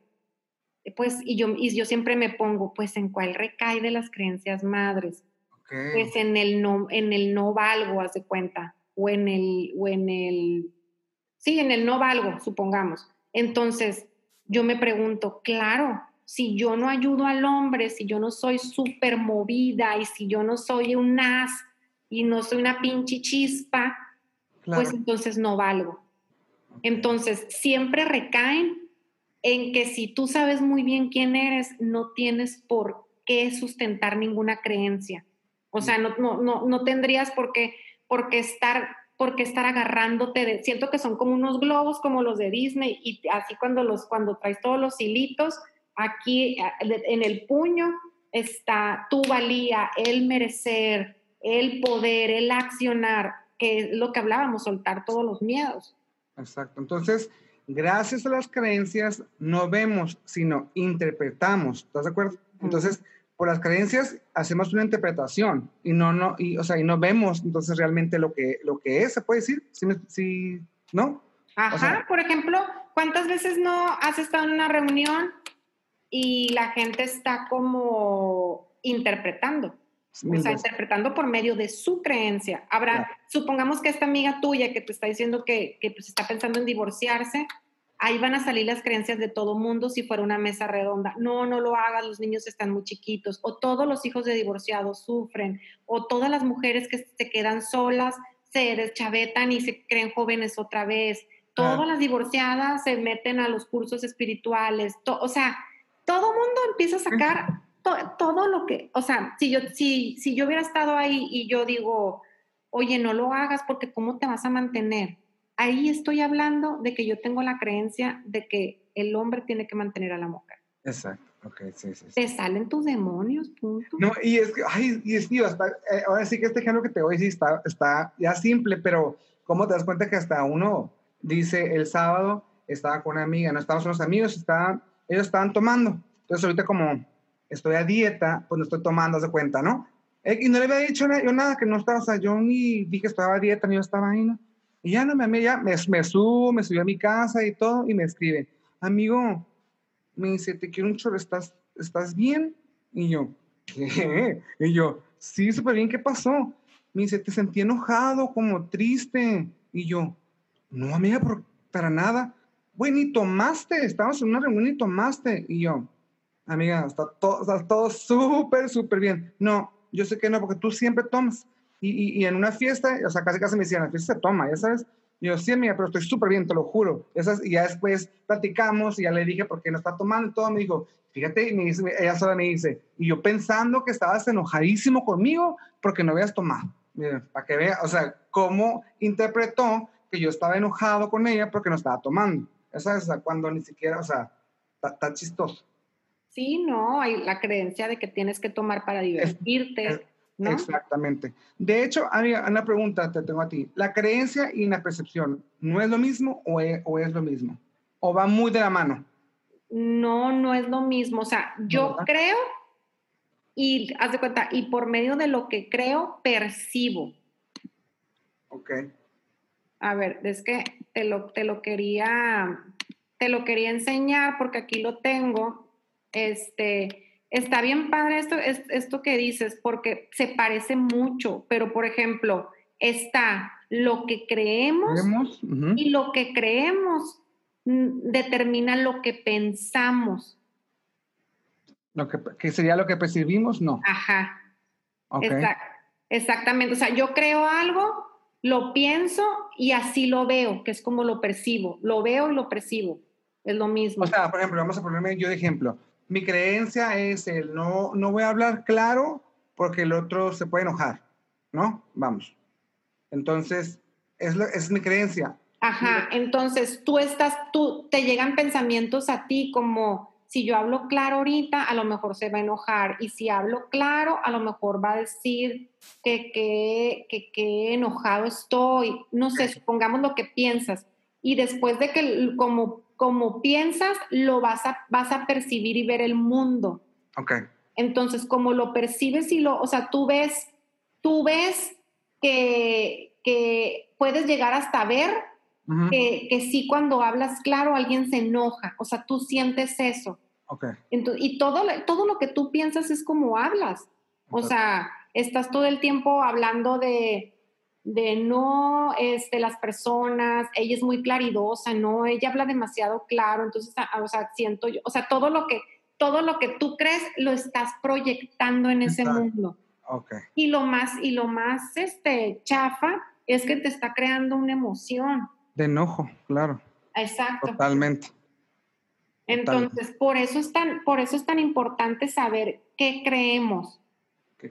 pues, y yo, y yo siempre me pongo, pues, ¿en cuál recae de las creencias madres? Pues en el no, en el no valgo, haz de cuenta, o en el, o en el, sí, en el no valgo, supongamos. Entonces, yo me pregunto, claro, si yo no ayudo al hombre, si yo no soy súper movida y si yo no soy un as y no soy una pinche chispa, pues entonces no valgo. Entonces, siempre recaen en que si tú sabes muy bien quién eres, no tienes por qué sustentar ninguna creencia. O sea, no, no, no, no tendrías por qué, por qué estar porque estar agarrándote de, siento que son como unos globos como los de Disney y así cuando los cuando traes todos los hilitos aquí en el puño está tu valía, el merecer, el poder, el accionar, que es lo que hablábamos, soltar todos los miedos. Exacto. Entonces, gracias a las creencias no vemos, sino interpretamos. ¿Estás de acuerdo? Entonces, por las creencias hacemos una interpretación y no, no, y, o sea, y no vemos entonces realmente lo que, lo que es, ¿se puede decir? ¿Sí, ¿No? Ajá, por ejemplo, ¿cuántas veces no has estado en una reunión y la gente está como interpretando? O sea, interpretando por medio de su creencia. Habrá, supongamos que esta amiga tuya que te está diciendo que, que pues está pensando en divorciarse, ahí van a salir las creencias de todo mundo si fuera una mesa redonda. No, no lo hagas, los niños están muy chiquitos. O todos los hijos de divorciados sufren. O todas las mujeres que se quedan solas se deschavetan y se creen jóvenes otra vez. Todas las divorciadas se meten a los cursos espirituales. o sea, todo mundo empieza a sacar todo lo que, o sea, si yo, si, si yo hubiera estado ahí y yo digo, oye, no lo hagas porque ¿cómo te vas a mantener? Ahí estoy hablando de que yo tengo la creencia de que el hombre tiene que mantener a la mujer. Exacto, ok, sí, sí. Te salen tus demonios, punto. No, y es que, ay, y es, tío, eh, ahora sí que este ejemplo que te voy a decir está, está ya simple, pero ¿cómo te das cuenta que hasta uno dice el sábado estaba con una amiga, no estábamos unos amigos, estaban, ellos estaban tomando. Entonces ahorita como estoy a dieta, pues no estoy tomando, de cuenta, ¿no? Eh, y no le había dicho yo nada, que no estaba, o sea, yo ni dije que estaba a dieta, ni yo estaba ahí, ¿no? Y ya no me, ya me, subo, me subí a mi casa y todo, y me escribe, amigo, me dice, te quiero mucho, ¿estás, ¿estás bien? Y yo, ¿qué? Y yo, sí, súper bien, ¿qué pasó? Me dice, te sentí enojado, como triste. Y yo, no, amiga, para nada. Güey, ni tomaste, estábamos en una reunión y tomaste. Y yo, amiga, está todo, está todo súper, súper bien. No, yo sé que no, porque tú siempre tomas. Y, y, en una fiesta, o sea, casi casi me decían, la fiesta se toma, ya sabes. Y yo, sí, amiga, pero estoy súper bien, te lo juro. Y ya después platicamos y ya le dije por qué no está tomando y todo. Me dijo, fíjate, y ella sola me dice, y yo pensando que estabas enojadísimo conmigo porque no habías tomado. Mira, para que vea, o sea, cómo interpretó que yo estaba enojado con ella porque no estaba tomando. Esa es cuando ni siquiera, o sea, está chistoso. Sí, no, hay la creencia de que tienes que tomar para divertirte. ¿no? Exactamente. De hecho, hay una pregunta te tengo a ti. ¿La creencia y la percepción no es lo mismo o es, o es lo mismo? ¿O va muy de la mano? No, no es lo mismo. O sea, yo creo y haz de cuenta, y por medio de lo que creo, percibo. Ok. A ver, es que te lo, te lo quería te lo quería enseñar porque aquí lo tengo. Este, está bien padre esto, esto que dices, porque se parece mucho, pero por ejemplo, está lo que creemos, y lo que creemos determina lo que pensamos. Lo que, sería lo que percibimos, no. Ajá. exactamente. O sea, yo creo algo, lo pienso y así lo veo, que es como lo percibo. Lo veo y lo percibo. Es lo mismo. O sea, por ejemplo, vamos a ponerme yo de ejemplo. Mi creencia es el no, no voy a hablar claro porque el otro se puede enojar, ¿no? Vamos. Entonces, es, es mi creencia. Ajá, entonces tú estás, tú, te llegan pensamientos a ti como, si yo hablo claro ahorita, a lo mejor se va a enojar. Y si hablo claro, a lo mejor va a decir que qué enojado estoy. No sé, supongamos lo que piensas. Y después de que como, como piensas, lo vas a, vas a percibir y ver el mundo. Ok. Entonces, como lo percibes y lo, o sea, tú ves, tú ves que, que puedes llegar hasta ver que, que, sí cuando hablas claro alguien se enoja, o sea, tú sientes eso. y todo, todo lo que tú piensas es como hablas. O sea, estás todo el tiempo hablando de, de no, este, las personas, ella es muy claridosa, no, ella habla demasiado claro, entonces, o sea, siento yo, o sea, todo lo que, todo lo que tú crees lo estás proyectando en ese mundo. Y lo más, y lo más, este, chafa es que te está creando una emoción. De enojo, claro. Exacto. Totalmente. Entonces, por eso es tan, por eso es tan importante saber qué creemos.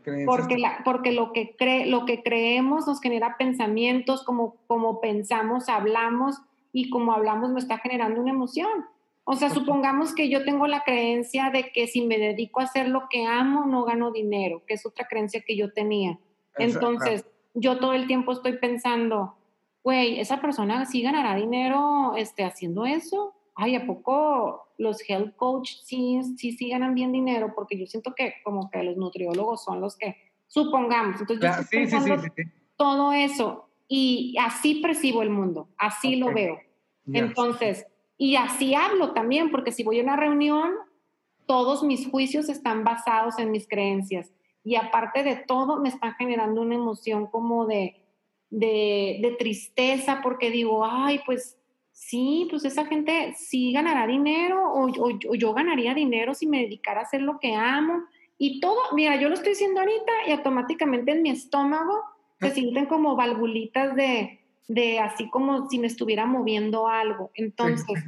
¿Qué porque, la, porque lo que cree, lo que creemos nos genera pensamientos, como, como pensamos, hablamos, y como hablamos nos está generando una emoción. O sea, supongamos que yo tengo la creencia de que si me dedico a hacer lo que amo, no gano dinero, que es otra creencia que yo tenía. Entonces, yo todo el tiempo estoy pensando, güey, esa persona sí ganará dinero este, haciendo eso. Ay, ¿a poco los health coach sí, sí, sí ganan bien dinero? Porque yo siento que como que los nutriólogos son los que, supongamos, entonces yo estoy pensando todo eso y así percibo el mundo, así lo veo. Entonces, y así hablo también, porque si voy a una reunión, todos mis juicios están basados en mis creencias. Y aparte de todo, me están generando una emoción como de, de, tristeza, porque digo, ay, pues sí, pues esa gente sí ganará dinero o, o, yo ganaría dinero si me dedicara a hacer lo que amo. Y todo, mira, yo lo estoy diciendo ahorita y automáticamente en mi estómago se sienten como valvulitas de, de así como si me estuviera moviendo algo. Entonces,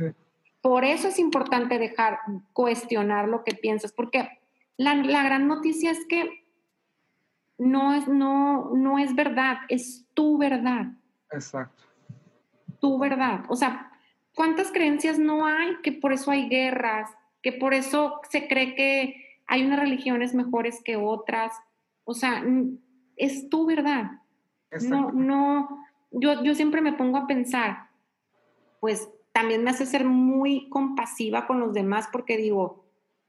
por eso es importante dejar cuestionar lo que piensas, porque la, la gran noticia es que no es, no, no es verdad, es tu verdad. Exacto. Tu verdad. O sea, ¿cuántas creencias no hay que por eso hay guerras, que por eso se cree que hay unas religiones mejores que otras? O sea, es tu verdad. No, no, yo, yo siempre me pongo a pensar, pues también me hace ser muy compasiva con los demás porque digo,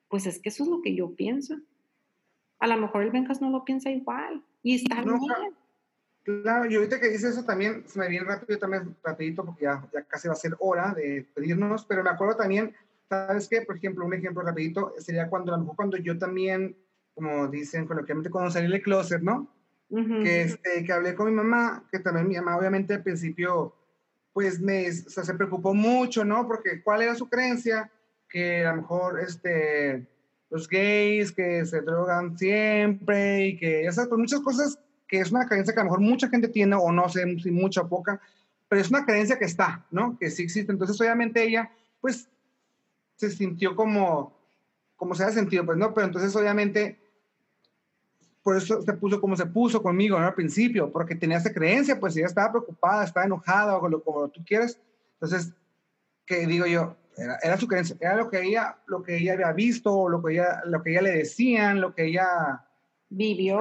pues es que eso es lo que yo pienso a lo mejor el Bencas no lo piensa igual y está bien. Claro, y ahorita que dices eso también, se me viene rápido, también rapidito, porque ya, ya casi va a ser hora de pedirnos, pero me acuerdo también, ¿sabes qué? Por ejemplo, un ejemplo rapidito sería cuando, a lo mejor cuando yo también, como dicen coloquialmente, cuando salí del closet, ¿no? que, este, que hablé con mi mamá, que también mi mamá obviamente al principio, pues me, o sea, se preocupó mucho, ¿no? Porque cuál era su creencia, que a lo mejor, este, los gays que se drogan siempre y que ya sabes, pues muchas cosas que es una creencia que a lo mejor mucha gente tiene o no sé si mucha o poca, pero es una creencia que está, ¿no? Que sí existe. Entonces, obviamente ella, pues, se sintió como, como se ha sentido, pues, ¿no? Pero entonces, obviamente, por eso se puso como se puso conmigo ¿no? al principio, porque tenía esa creencia, pues ella estaba preocupada, estaba enojada o lo, como tú quieras. Entonces, ¿qué digo yo? Era, su creencia, era lo que ella, lo que ella había visto, lo que ella, lo que ella le decían, lo que ella vivió.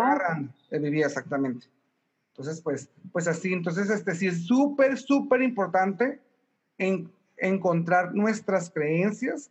vivía exactamente. Entonces, pues, pues así, entonces, este sí es súper, súper importante en, encontrar nuestras creencias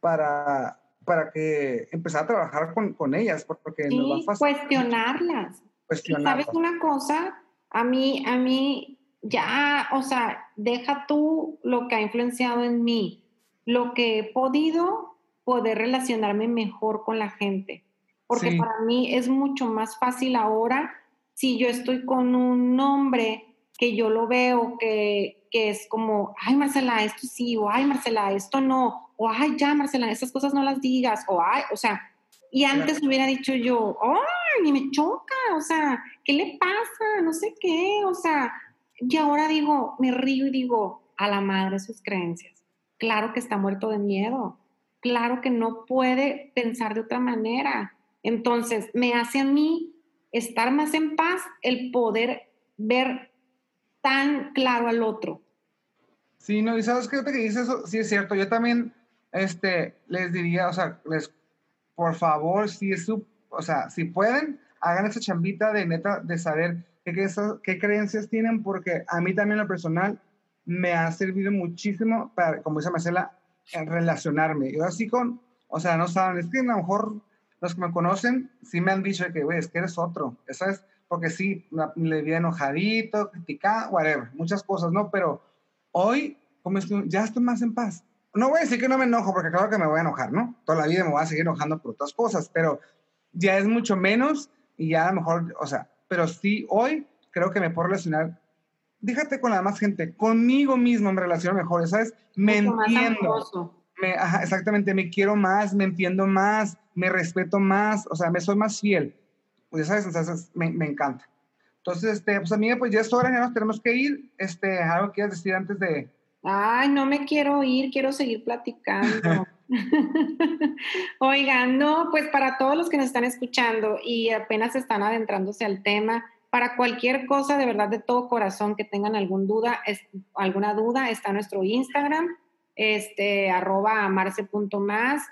para, para que empezar a trabajar con, con ellas, porque sí, nos va a cuestionarlas. Cuestionarlas. ¿Sabes una cosa? A mí, a mí, ya, o sea, deja tú lo que ha influenciado en mí lo que he podido poder relacionarme mejor con la gente. Porque para mí es mucho más fácil ahora si yo estoy con un hombre que yo lo veo que, que es como, ay Marcela, esto sí, o ay Marcela, esto no, o ay ya Marcela, esas cosas no las digas, o ay, o sea, y antes hubiera dicho yo, ay, ni me choca, o sea, ¿qué le pasa? No sé qué, o sea, y ahora digo, me río y digo, a la madre sus creencias. Claro que está muerto de miedo, claro que no puede pensar de otra manera. Entonces, me hace a mí estar más en paz el poder ver tan claro al otro. Sí, no, y sabes qué que dices eso, sí es cierto. Yo también este, les diría, o sea, les, por favor, si es su, o sea, si pueden, hagan esa chambita de neta, de saber qué, qué creencias tienen, porque a mí también lo personal me ha servido muchísimo para, como dice Marcela, relacionarme. Yo así con, o sea, no saben, es que a lo mejor los que me conocen sí me han dicho que, güey, es que eres otro, ¿sabes? Porque sí, le vi enojadito, criticado, whatever, muchas cosas, ¿no? Pero hoy, como es que ya estoy más en paz. No voy a decir que no me enojo, porque claro que me voy a enojar, ¿no? Toda la vida me voy a seguir enojando por otras cosas, pero ya es mucho menos y ya a lo mejor, o sea, pero sí, hoy creo que me puedo relacionar, déjate con la demás gente, conmigo mismo me relaciono mejor, ¿sabes? Me entiendo. Me, exactamente, me quiero más, me entiendo más, me respeto más, o sea, me soy más fiel. Pues, ¿sabes? Entonces, me, me encanta. Entonces, este, pues amiga, pues ya es hora, ya nos tenemos que ir. Este, ¿Algo quieres decir antes de...? Ay, no me quiero ir, quiero seguir platicando. Oigan, no, pues para todos los que nos están escuchando y apenas están adentrándose al tema, para cualquier cosa de verdad de todo corazón que tengan alguna duda, es, alguna duda, está nuestro Instagram, este, arroba amarse.más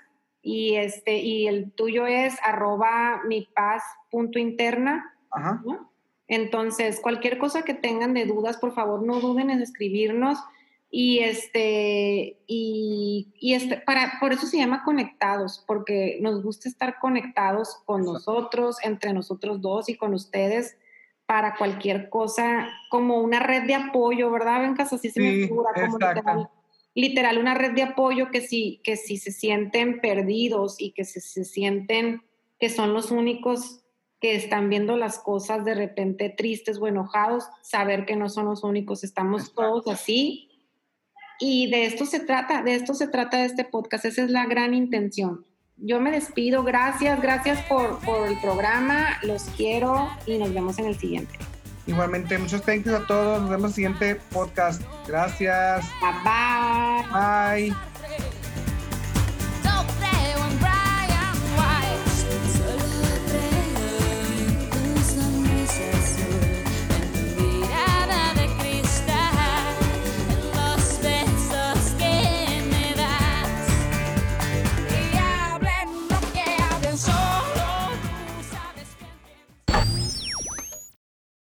y este, y el tuyo es arroba mi paz punto interna. Ajá. Entonces, cualquier cosa que tengan de dudas, por favor, no duden en escribirnos. Y este, y, este, para, por eso se llama conectados, porque nos gusta estar conectados con nosotros, entre nosotros dos y con ustedes para cualquier cosa, como una red de apoyo, ¿verdad, Bencas? Así se me figura, como literal, una red de apoyo que si, que si se sienten perdidos y que se, se sienten que son los únicos que están viendo las cosas de repente tristes o enojados, saber que no son los únicos, estamos todos así. Y de esto se trata, de esto se trata este podcast, esa es la gran intención. Yo me despido, gracias, gracias por, por el programa, los quiero y nos vemos en el siguiente. Igualmente, muchos thanks a todos, nos vemos en el siguiente podcast. Gracias. Bye bye. Bye.